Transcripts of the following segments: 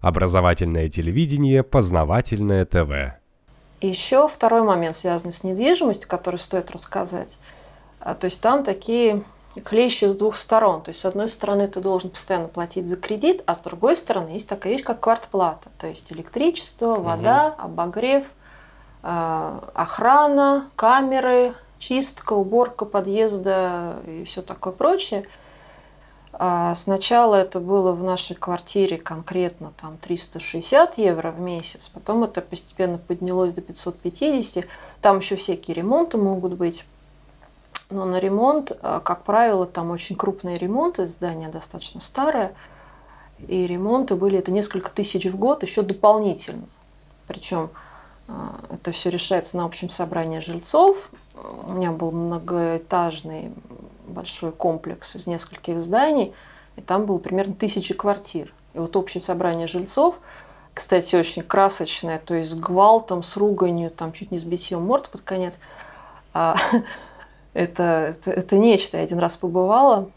Образовательное телевидение, познавательное ТВ. Еще второй момент, связанный с недвижимостью, который стоит рассказать. А, то есть там такие клещи с двух сторон. То есть, с одной стороны, ты должен постоянно платить за кредит, а с другой стороны, есть такая вещь, как квартплата. То есть, электричество, вода, угу. обогрев, а, охрана, камеры, чистка, уборка подъезда и все такое прочее – сначала это было в нашей квартире конкретно там 360 евро в месяц, потом это постепенно поднялось до 550. Там еще всякие ремонты могут быть. Но на ремонт, а, как правило, там очень крупные ремонты, здание достаточно старое, и ремонты были это несколько тысяч в год еще дополнительно. Причем а, это все решается на общем собрании жильцов. У меня был многоэтажный большой комплекс из нескольких зданий, и там было примерно тысячи квартир. И вот общее собрание жильцов, кстати, очень красочное, то есть с гвалтом, с руганью, там чуть не с битьем морд под конец. А, это, это, это нечто. Я один раз побывала,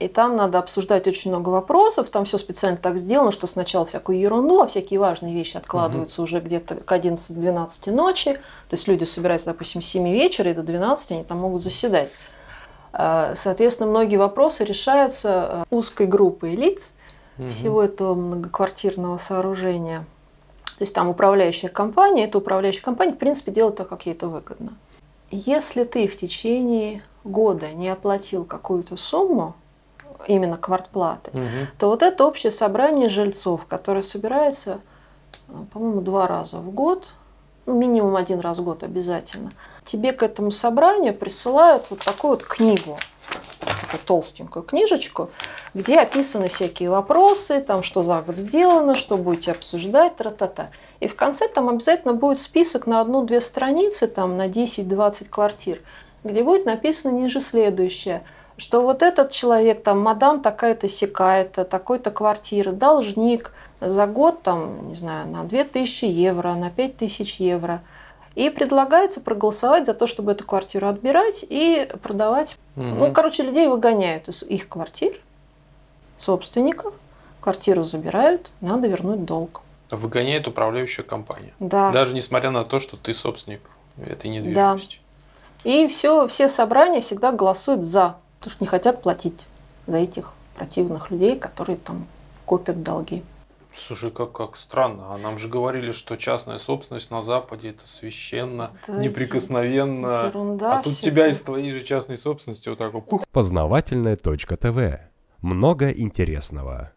и там надо обсуждать очень много вопросов. Там все специально так сделано, что сначала всякую ерунду, а всякие важные вещи откладываются угу. уже где-то к 11-12 ночи. То есть люди собираются, допустим, с 7 вечера и до 12 они там могут заседать. А, соответственно, многие вопросы решаются э, узкой группой лиц угу. всего этого многоквартирного сооружения. То есть там управляющая компания, эта управляющая компания, в принципе, делает так, как ей это выгодно. Если ты в течение года не оплатил какую-то сумму, именно квартплаты, угу. то вот это общее собрание жильцов, которое собирается, э, по-моему, два раза в год, минимум один раз в год обязательно, тебе к этому собранию присылают вот такую вот книгу, такую толстенькую книжечку, где описаны всякие вопросы, там, что за год сделано, что будете обсуждать, тра-та-та. И в конце там обязательно будет список на одну-две страницы, там, на 10-20 квартир, где будет написано ниже следующее – что вот этот человек, там, мадам такая-то секая-то, такой-то квартира, должник – за год, там, не знаю, на 2000 евро, на 5000 евро. И предлагается проголосовать за то, чтобы эту квартиру отбирать и продавать. Угу. Ну, короче, людей выгоняют из их квартир, собственников, квартиру забирают, надо вернуть долг. Выгоняет управляющая компания. Да. Даже несмотря на то, что ты собственник этой недвижимости. Да. И все, все собрания всегда голосуют за, потому что не хотят платить за этих противных людей, которые там копят долги. Слушай, как, как странно. А нам же говорили, что частная собственность на Западе это священно, да неприкосновенно. Ерунда, а тут тебя из твоей же частной собственности вот так вот. Познавательная точка ТВ. Много интересного.